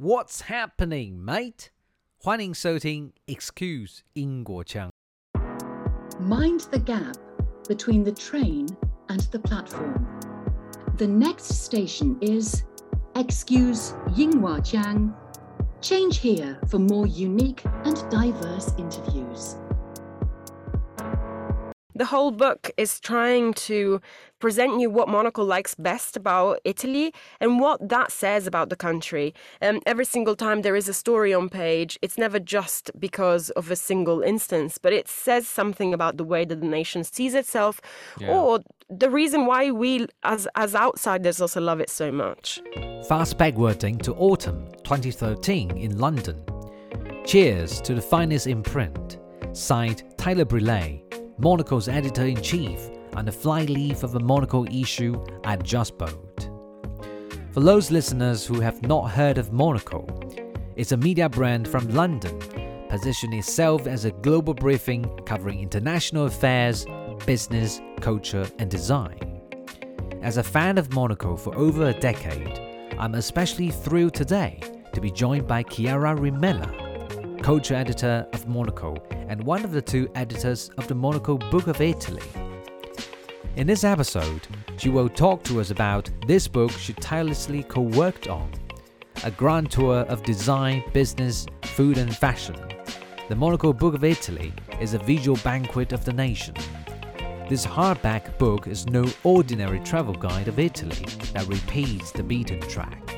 What's happening, mate？欢迎收听 Excuse 英国腔。 Mind the gap between the train and the platform. The next station is Excuse Yinghua Jiang. Change here for more unique and diverse interviews. The whole book is trying to present you what Monocle likes best about Italy and what that says about the country. Um, every single time there is a story on page, it's never just because of a single instance, but it says something about the way that the nation sees itself or the reason why we, as, as outsiders, also love it so much. Fast backwarding to autumn 2013 in London. Cheers to the finest imprint. Signed Tyler Brulé, Monocle's editor in chief, and the flyleaf of a Monocle issue at Just Boat. For those listeners who have not heard of Monocle, it's a media brand from London, positioning itself as a global briefing covering international affairs, business, culture, and design. As a fan of Monocle for over a decade, I'm especially thrilled today to be joined by Chiara Rimella, culture editor of Monocle and one of the two editors of the Monocle Book of Italy. In this episode, she will talk to us about this book she tirelessly co worked on a grand tour of design, business, food, and fashion. The Monocle Book of Italy is a visual banquet of the nation. This hardback book is no ordinary travel guide of Italy that repeats the beaten track.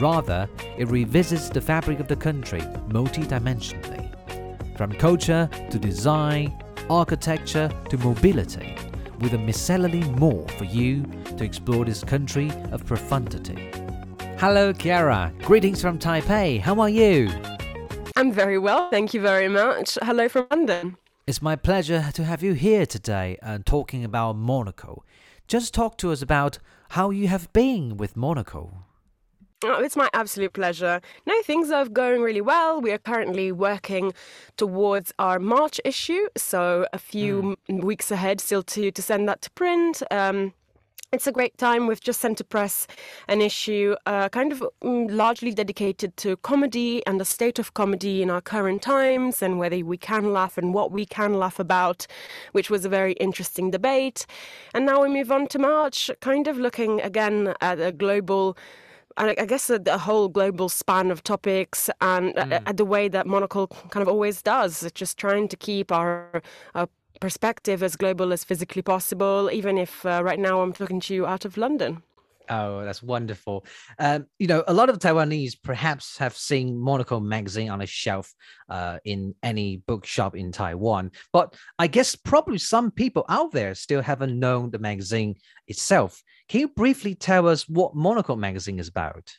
Rather, it revisits the fabric of the country multidimensionally. From culture to design, architecture to mobility, with a miscellany more for you to explore this country of profundity. Hello, Chiara. Greetings from Taipei. How are you? I'm very well, thank you very much. Hello from London. It's my pleasure to have you here today and talking about Monocle. Just talk to us about how you have been with Monocle. Oh, it's my absolute pleasure. No, things are going really well. We are currently working towards our March issue, so a few m- weeks ahead still to, to send that to print. Um, it's a great time. We've just sent to press an issue uh, kind of mm, largely dedicated to comedy and the state of comedy in our current times and whether we can laugh and what we can laugh about, which was a very interesting debate. And now we move on to March, kind of looking again at a global I I guess the, a whole global span of topics and uh, uh, the way that Monocle kind of always does, It's just trying to keep our, our perspective as global as physically possible, even if uh, right now I'm talking to you out of London. Oh, that's wonderful. Um, you know, a lot of Taiwanese perhaps have seen Monocle magazine on a shelf uh, in any bookshop in Taiwan, but I guess probably some people out there still haven't known the magazine itself. Can you briefly tell us what Monocle magazine is about?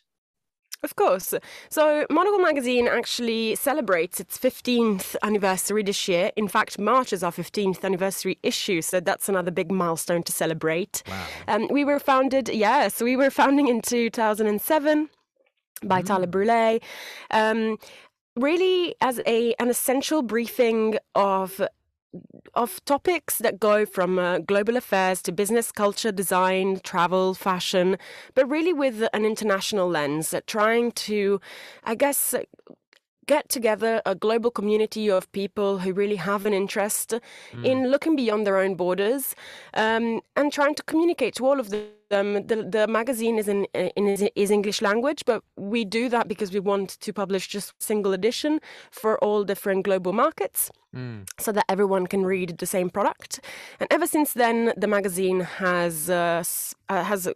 Of course. So, Monocle magazine actually celebrates its 15th anniversary this year. In fact, March is our 15th anniversary issue, so that's another big milestone to celebrate. Wow. Um, we were founded, yes, we were founding in 2007 by Tyler Brulé. Um, really as a an essential briefing of of topics that go from uh, global affairs to business, culture, design, travel, fashion, but really with an international lens, uh, trying to, I guess, get together a global community of people who really have an interest in looking beyond their own borders um, and trying to communicate to all of them. The, the magazine is in, in is English language, but we do that because we want to publish just single edition for all different global markets so that everyone can read the same product. And ever since then, the magazine has uh, uh, has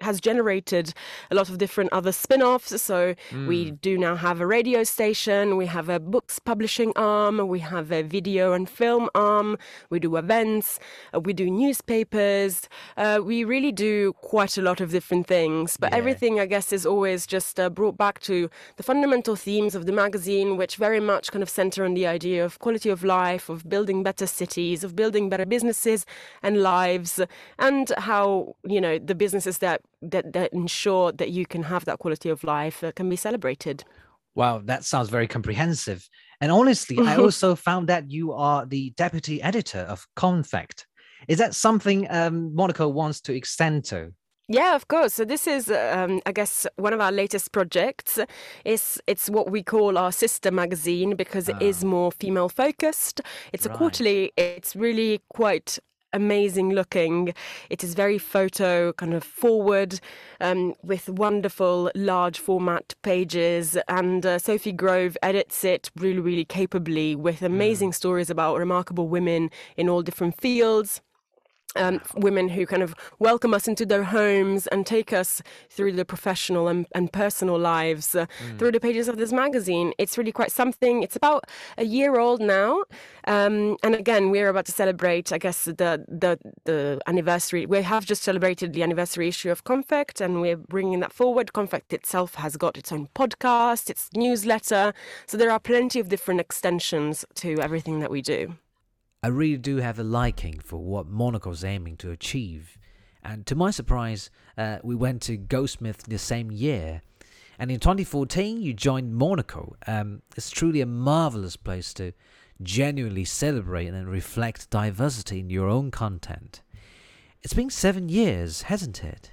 has generated a lot of different other spin-offs. So we do now have a radio station, we have a books publishing arm, we have a video and film arm, we do events, uh, we do newspapers. Uh, we really do quite a lot of different things. But Yeah. everything, I guess, is always just uh, brought back to the fundamental themes of the magazine, which very much kind of center on the idea of quality of life, of building better cities, of building better businesses and lives, and how you know the businesses that that, that ensure that you can have that quality of life uh, can be celebrated. Wow, that sounds very comprehensive. And honestly, I also found that you are the deputy editor of Konfekt. Is that something um, Monocle wants to extend to? Yeah, of course. So this is, um, I guess, one of our latest projects. Is it's what we call our sister magazine because it is Ah. more female focused. It's a quarterly. It's really quite amazing looking. It is very photo kind of forward, um, with wonderful large format pages. And uh, Sophie Grove edits it really, really capably with amazing stories about remarkable women in all different fields um, women who kind of welcome us into their homes and take us through the professional and, and personal lives uh, through the pages of this magazine. It's really quite something. It's about a year old now, um, and again, we're about to celebrate. I guess the the the anniversary. We have just celebrated the anniversary issue of Konfekt, and we're bringing that forward. Konfekt itself has got its own podcast, its newsletter, so there are plenty of different extensions to everything that we do. I really do have a liking for what Monocle's aiming to achieve. And to my surprise, uh, we went to Goldsmith the same year. And in 2014, you joined Monocle. Um, it's truly a marvelous place to genuinely celebrate and reflect diversity in your own content. It's been seven years, hasn't it?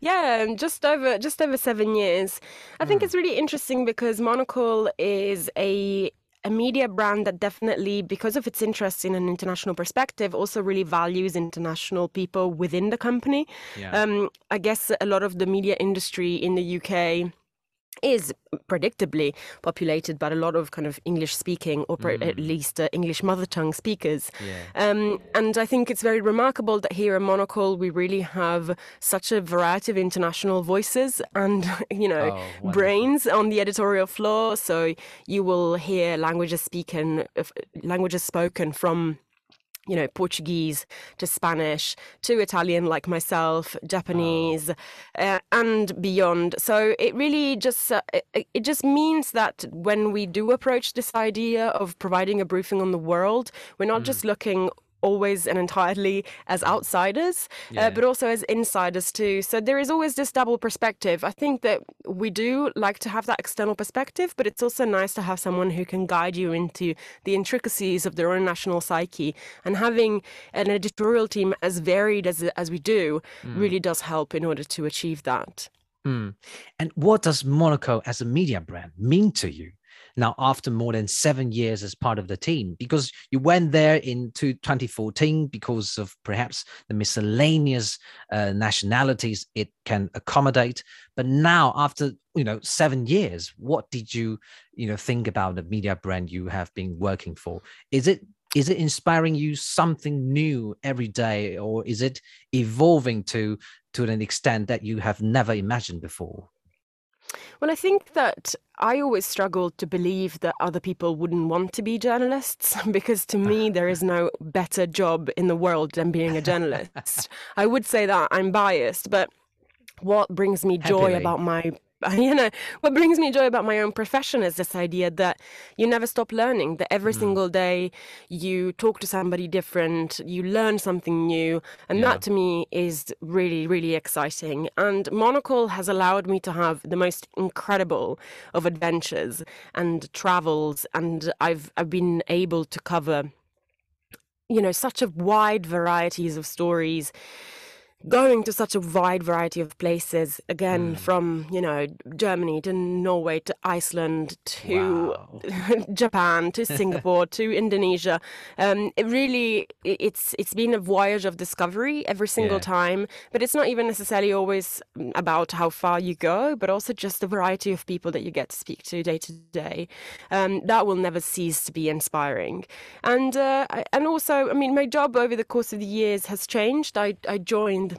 Yeah, um, just over just over seven years. I think Mm. it's really interesting because Monocle is a a media brand that definitely, because of its interest in an international perspective, also really values international people within the company. Yeah. Um, I guess a lot of the media industry in the UK is predictably populated by a lot of kind of English speaking or pre- at Mm. least uh, English mother tongue speakers. yeah. Um, and I think it's very remarkable that here at Monocle we really have such a variety of international voices and you know Oh, brains on the editorial floor. So you will hear languages spoken, uh, languages spoken from you know Portuguese to Spanish to Italian, like myself, Japanese, uh, and beyond. So it really just uh, it, it just means that when we do approach this idea of providing a briefing on the world, we're not just looking always and entirely as outsiders, Yeah. uh, but also as insiders too. So there is always this double perspective. I think that we do like to have that external perspective, but it's also nice to have someone who can guide you into the intricacies of their own national psyche. And having an editorial team as varied as as we do really does help in order to achieve that. Mm. And what does Monocle as a media brand mean to you now after more than seven years as part of the team? Because you went there in 2014 because of perhaps the miscellaneous uh, nationalities it can accommodate. But now, after you know seven years, what did you you know think about the media brand you have been working for? Is it is it inspiring you something new every day, or is it evolving to to an extent that you have never imagined before? Well, I think that I always struggled to believe that other people wouldn't want to be journalists because to me, there is no better job in the world than being a journalist. I would say that I'm biased, but what brings me joy Happily. about my you know what brings me joy about my own profession is this idea that you never stop learning that every mm. single day you talk to somebody different you learn something new and Yeah. that to me is really really exciting and monocle has allowed me to have the most incredible of adventures and travels and i've i've been able to cover you know such a wide varieties of stories going to such a wide variety of places again from you know germany to norway to iceland to Wow. japan to singapore to indonesia. Um it really it's it's been a voyage of discovery every single Yeah. time but it's not even necessarily always mm, about how far you go but also just the variety of people that you get to speak to day to day. Um that will never cease to be inspiring. And uh, and also i mean my job over the course of the years has changed. I i joined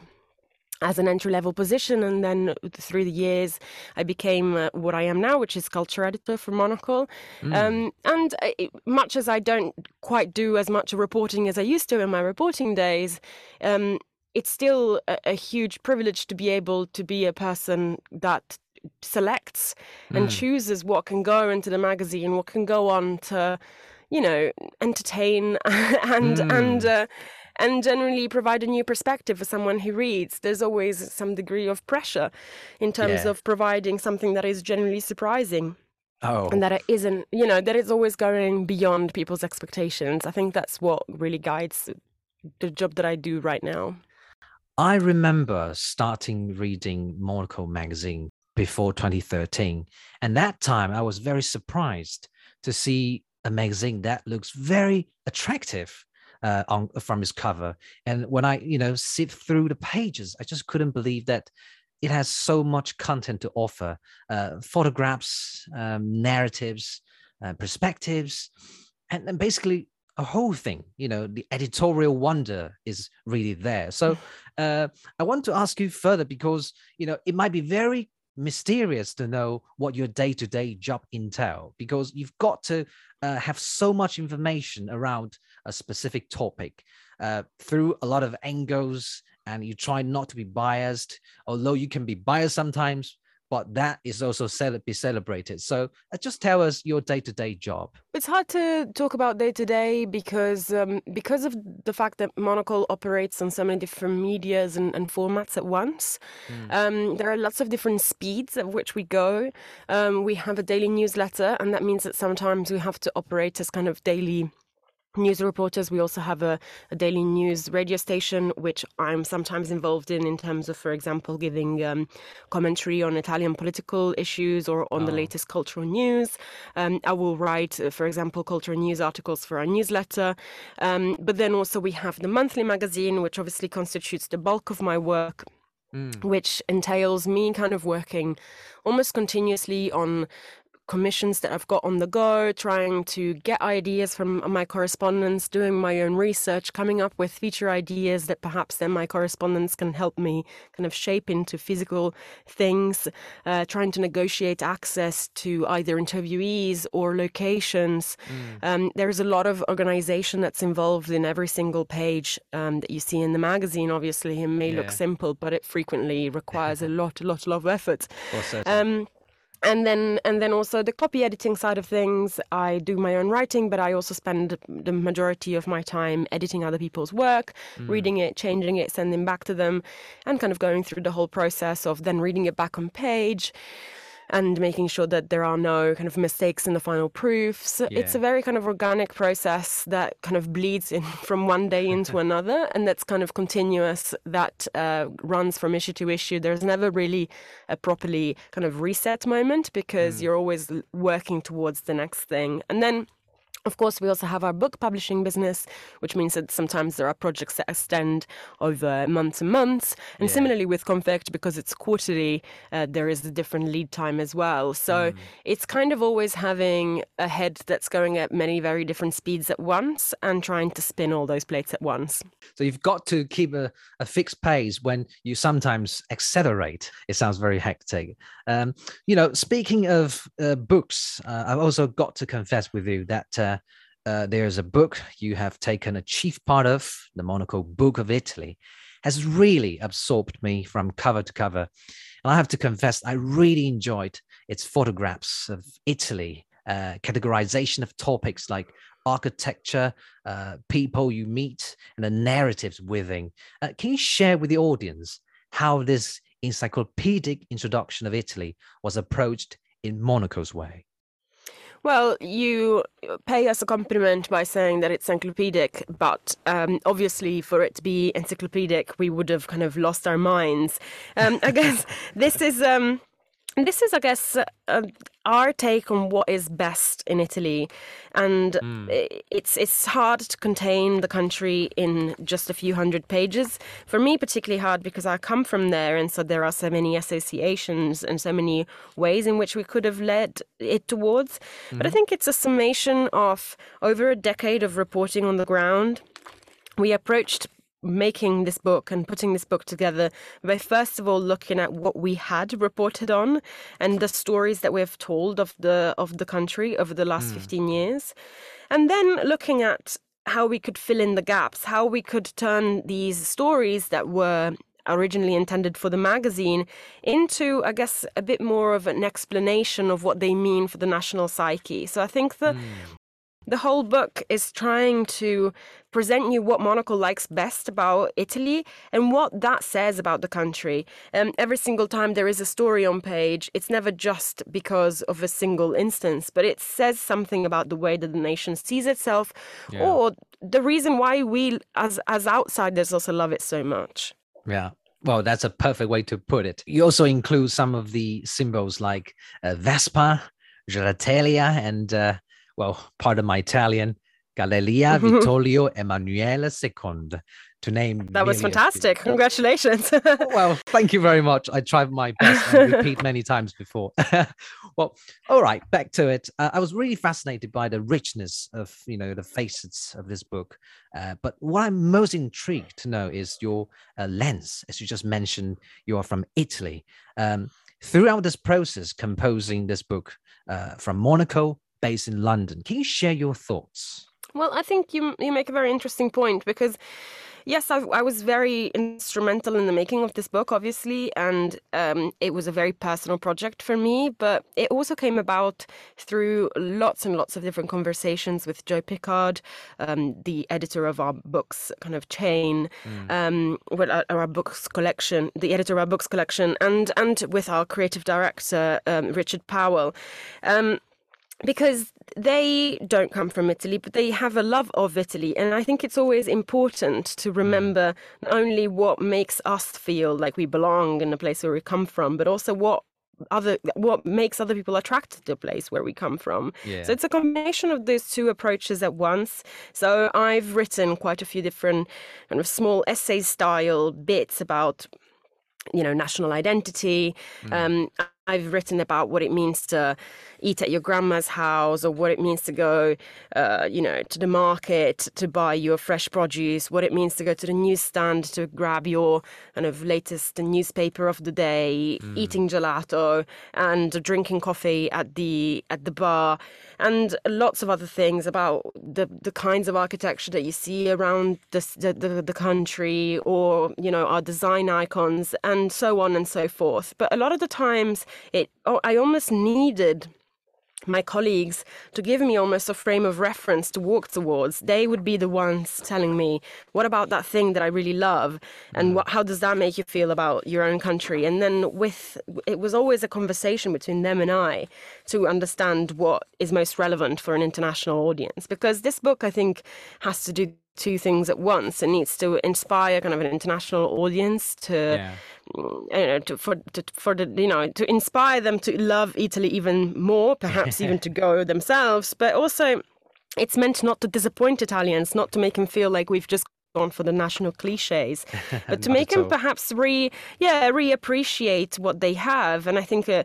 as an entry level position and then through the years i became uh, what i am now which is culture editor for monocle um, and uh, it, much as i don't quite do as much reporting as i used to in my reporting days um, it's still a, a huge privilege to be able to be a person that selects and Mm. chooses what can go into the magazine what can go on to you know entertain and and Mm. uh, and generally provide a new perspective for someone who reads. There's always some degree of pressure in terms Yeah. of providing something that is generally surprising Oh, and that it isn't, you know, that it's always going beyond people's expectations. I think that's what really guides the job that I do right now. I remember starting reading Monocle magazine before 2013. And that time I was very surprised to see a magazine that looks very attractive uh, on from his cover. And when I, you know, sit through the pages, I just couldn't believe that it has so much content to offer uh, photographs, um, narratives, uh, perspectives, and, and basically a whole thing you know the editorial wonder is really there so uh, i want to ask you further because you know it might be very mysterious to know what your day-to-day job entail because you've got to uh, have so much information around a specific topic uh, through a lot of angles and you try not to be biased although you can be biased sometimes but that is also cel- be celebrated. So uh, just tell us your day-to-day job. It's hard to talk about day-to-day because um, because of the fact that Monocle operates on so many different medias and, and formats at once. Mm. Um, there are lots of different speeds at which we go. Um, we have a daily newsletter, and that means that sometimes we have to operate as kind of daily news reporters. We also have a, a, daily news radio station, which I'm sometimes involved in, in terms of, for example, giving um, commentary on Italian political issues or on oh. the latest cultural news. Um, I will write, uh, for example, cultural news articles for our newsletter. Um, but then also we have the monthly magazine, which obviously constitutes the bulk of my work. Mm. Which entails me kind of working almost continuously on commissions that I've got on the go, trying to get ideas from my correspondents, doing my own research, coming up with feature ideas that perhaps then my correspondents can help me kind of shape into physical things, uh, trying to negotiate access to either interviewees or locations. Mm. Um, there's a lot of organization that's involved in every single page um, that you see in the magazine. Obviously, it may yeah. look simple, but it frequently requires a lot, a lot, a lot of effort. Um, and then and then also the copy editing side of things i do my own writing but i also spend the majority of my time editing other people's work mm. reading it changing it sending back to them and kind of going through the whole process of then reading it back on page and making sure that there are no kind of mistakes in the final proofs. Yeah. It's a very kind of organic process that kind of bleeds in from one day into another, and that's kind of continuous. That uh, runs from issue to issue. There's never really a properly kind of reset moment because mm. you're always working towards the next thing, and then of course, we also have our book publishing business, which means that sometimes there are projects that extend over months and months. And yeah. similarly with Konfekt, because it's quarterly, uh, there is a different lead time as well. So mm. it's kind of always having a head that's going at many very different speeds at once and trying to spin all those plates at once. So you've got to keep a, a fixed pace when you sometimes accelerate. It sounds very hectic. Um, you know, speaking of uh, books, uh, I've also got to confess with you that. Uh, there's a book you have taken a chief part of, the Monocle Book of Italy, has really absorbed me from cover to cover. And I have to confess, I really enjoyed its photographs of Italy, uh, categorization of topics like architecture, uh, people you meet, and the narratives within. Uh, can you share with the audience how this encyclopedic introduction of Italy was approached in Monocle's way? Well, you pay us a compliment by saying that it's encyclopedic, but um, obviously, for it to be encyclopedic, we would have kind of lost our minds. Um, I guess this is. Um, this is, I guess, uh, our take on what is best in Italy, and mm. it's it's hard to contain the country in just a few hundred pages. For me, particularly hard because I come from there, and so there are so many associations and so many ways in which we could have led it towards. Mm. But I hmm. think it's a summation of over a decade of reporting on the ground. We approached making this book and putting this book together by first of all looking at what we had reported on and the stories that we've told of the of the country over the last mm. 15 years and then looking at how we could fill in the gaps how we could turn these stories that were originally intended for the magazine into, I guess, a bit more of an explanation of what they mean for the national psyche. So I think that mm. The whole book is trying to present you what Monocle likes best about Italy and what that says about the country. Um, every single time there is a story on page, it's never just because of a single instance, but it says something about the way that the nation sees itself yeah. or the reason why we, as, as outsiders, also love it so much. Yeah. Well, that's a perfect way to put it. You also include some of the symbols like uh, Vespa, Gelatelia, and, uh, well, pardon my Italian, Galleria Vittorio Emanuele II, to name. That was fantastic. Congratulations. well, thank you very much. I tried my best and repeat many times before. well, all right, back to it. Uh, I was really fascinated by the richness of you know the facets of this book. Uh, but what I'm most intrigued to know is your uh, lens, as you just mentioned. You are from Italy. Um, throughout this process, composing this book uh, from Monocle, based in London, can you share your thoughts? Well, I think you you make a very interesting point because yes, I, I, was very instrumental in the making of this book, obviously, and um, it was a very personal project for me. But it also came about through lots and lots of different conversations with Joe Pickard, um, the editor of our books kind of chain, mm. um, with our, our, books collection, the editor of our books collection, and and with our creative director um, Richard Powell. Because they don't come from Italy, but they have a love of Italy. And I think it's always important to mm. remember not only what makes us feel like we belong in the place where we come from, but also what other what makes other people attracted to a place where we come from yeah. so it's a combination of those two approaches at once so i've written quite a few different kind of small essay style bits about you know national identity mm. um, i've written about what it means to eat at your grandma's house or what it means to go, uh, you know, to the market to buy your fresh produce, what it means to go to the newsstand to grab your kind of latest newspaper of the day, mm. eating gelato and drinking coffee at the at the bar, and lots of other things about the the kinds of architecture that you see around the the, the country or you know our design icons and so on and so forth. But a lot of the times, it oh, I almost needed my colleagues to give me almost a frame of reference to walk towards. They would be the ones telling me, what about that thing that I really love? And mm. what, how does that make you feel about your own country? And then with, it was always a conversation between them and I to understand what is most relevant for an international audience. Because this book, I think, has to do two things at once. It needs to inspire kind of an international audience to, yeah. you know, to, for to, for the you know to inspire them to love Italy even more, perhaps even to go themselves. But also, it's meant not to disappoint Italians, not to make them feel like we've just gone for the national cliches, but to make them perhaps re yeah reappreciate what they have. And I think uh,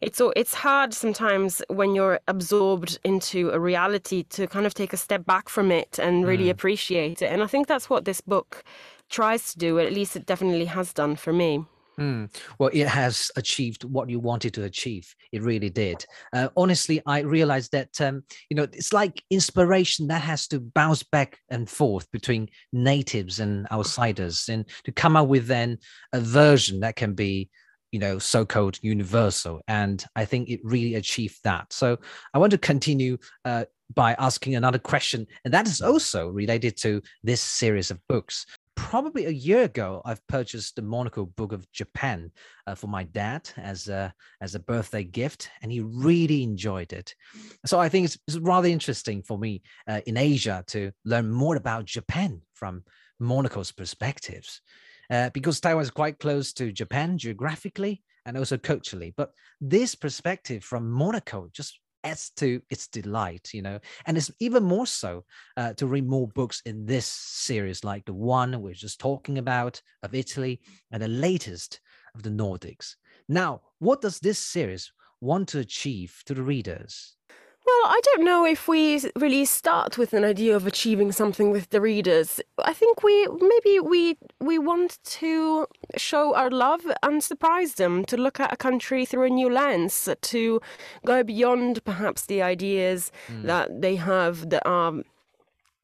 it's it's hard sometimes when you're absorbed into a reality to kind of take a step back from it and really mm. appreciate it. And I think that's what this book tries to do. At least it definitely has done for me. Mm. Well, it has achieved what you wanted to achieve. It really did. Uh, honestly, I realized that um, you know it's like inspiration that has to bounce back and forth between natives and outsiders, and to come up with then a version that can be you know so-called universal. And I think it really achieved that. So I want to continue. Uh, by asking another question, and that is also related to this series of books probably a year ago, I've purchased the Monocle Book of Japan uh, for my dad as a as a birthday gift, and he really enjoyed it. So I think it's, it's rather interesting for me uh, in Asia to learn more about Japan from Monocle's perspectives, uh, because Taiwan is quite close to Japan geographically and also culturally. But this perspective from Monocle just adds to its delight, you know, and it's even more so uh, to read more books in this series, like the one we're just talking about of Italy and the latest of the Nordics. Now, what does this series want to achieve to the readers? Well, I don't know if we really start with an idea of achieving something with the readers. I think we maybe we we want to show our love and surprise them to look at a country through a new lens, to go beyond perhaps the ideas mm. that they have that are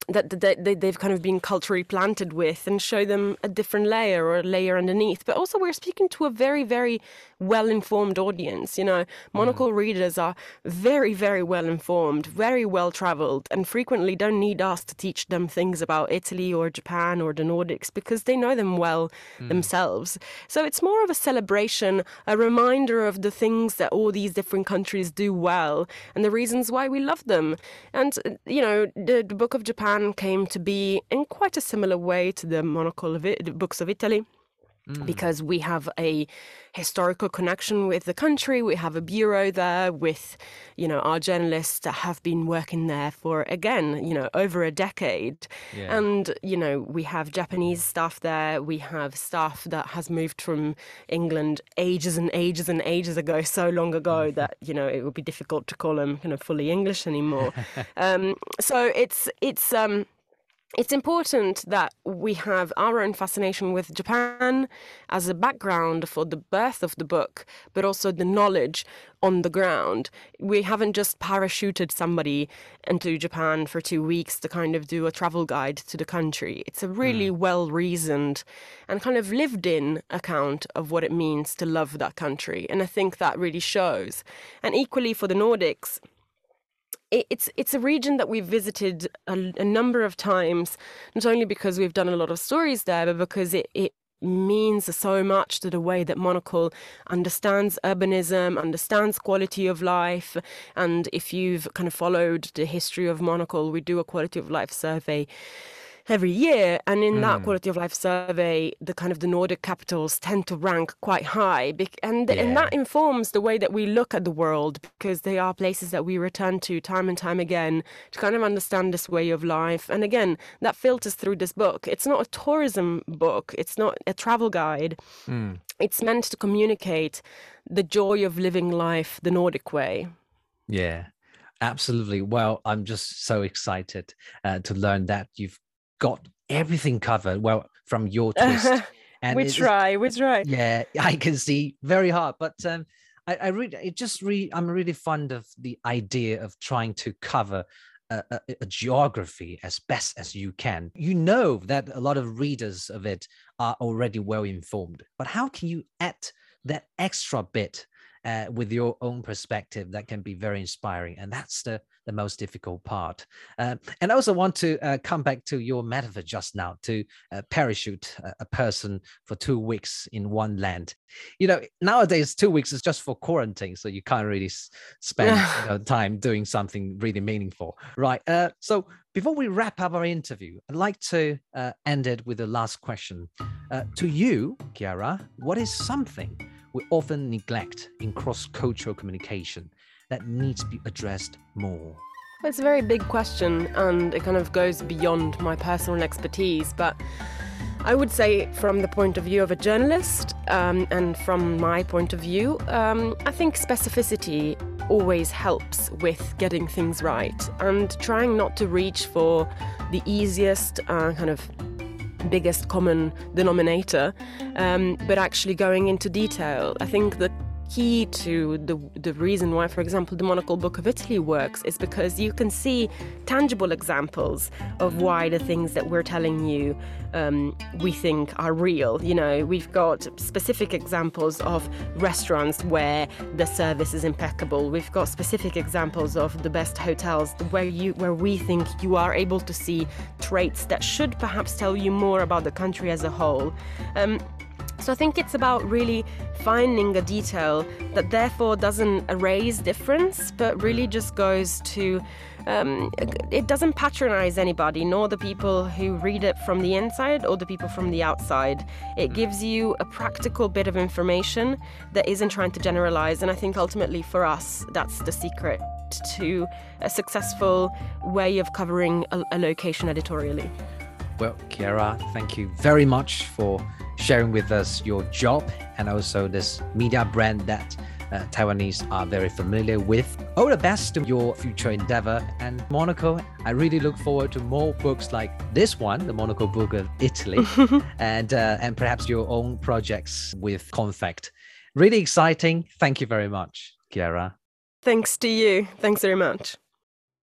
that, that, they've kind of been culturally planted with and show them a different layer or a layer underneath. But also, we're speaking to a very, very well informed audience. You know, monocle mm. readers are very, very well informed, very well traveled, and frequently don't need us to teach them things about Italy or Japan or the Nordics because they know them well mm. themselves. So it's more of a celebration, a reminder of the things that all these different countries do well and the reasons why we love them. And, you know, the, the Book of Japan came to be in quite a similar way to the Monocle of it, the Books of Italy Mm. Because we have a historical connection with the country, we have a bureau there with, you know, our journalists that have been working there for again, you know, over a decade, yeah. and you know, we have Japanese staff there, we have staff that has moved from England ages and ages and ages ago, so long ago mm. that you know it would be difficult to call them kind of fully English anymore. um, so it's it's um, it's important that we have our own fascination with Japan as a background for the birth of the book, but also the knowledge on the ground. We haven't just parachuted somebody into Japan for two weeks to kind of do a travel guide to the country. It's a really mm. well reasoned and kind of lived in account of what it means to love that country. And I think that really shows. And equally for the Nordics, it's it's a region that we've visited a, a, number of times, not only because we've done a lot of stories there, but because it, it means so much to the way that Monocle understands urbanism, understands quality of life. And if you've kind of followed the history of Monocle, we do a quality of life survey every year. And in mm. that hmm. quality of life survey, the kind of the Nordic capitals tend to rank quite high. And, yeah. and that informs the way that we look at the world because they are places that we return to time and time again to kind of understand this way of life. And again, that filters through this book. It's not a tourism book, it's not a travel guide. Mm. It's meant to communicate the joy of living life the Nordic way. Yeah. Absolutely. Well, I'm just so excited uh, to learn that you've got everything covered. Well, from your twist. And we try, we try. Yeah, I can see very hard, but um, I, I really, it just really, I'm really fond of the idea of trying to cover a, a, a, geography as best as you can. You know that a lot of readers of it are already well informed, but how can you add that extra bit uh, with your own perspective that can be very inspiring? And that's the the most difficult part. Uh, and I also want to uh, come back to your metaphor just now to uh, parachute a, a, person for two weeks in one land. You know, nowadays, two weeks is just for quarantine, so you can't really spend you know, time doing something really meaningful, right? Uh, so before we wrap up our interview, I'd like to uh, end it with the last question. Uh, to you, Chiara, what is something we often neglect in cross cultural communication that needs to be addressed more? It's a very big question and it kind of goes beyond my personal expertise, but I would say, from the point of view of a journalist um, and from my point of view, um, I think specificity always helps with getting things right and trying not to reach for the easiest uh, kind of biggest common denominator, um, but actually going into detail. I think that key to the, the reason why, for example, the Monocle Book of Italy works is because you can see tangible examples of why the things that we're telling you um, we think are real. You know, we've got specific examples of restaurants where the service is impeccable. We've got specific examples of the best hotels where you where we think you are able to see traits that should perhaps tell you more about the country as a whole. Um, so I think it's about really finding a detail that therefore doesn't erase difference, but really just goes to. Um, it doesn't patronize anybody, nor the people who read it from the inside or the people from the outside. It gives you a practical bit of information that isn't trying to generalize. And I think ultimately for us, that's the secret to a successful way of covering a, a location editorially. Well, Chiara, thank you very much for sharing with us your job and also this media brand that uh, Taiwanese are very familiar with. All the best to your future endeavor. And Monocle, I really look forward to more books like this one, the Monocle Book of Italy, and uh, and perhaps your own projects with Konfekt. Really exciting. Thank you very much, Chiara. Thanks to you. Thanks very much.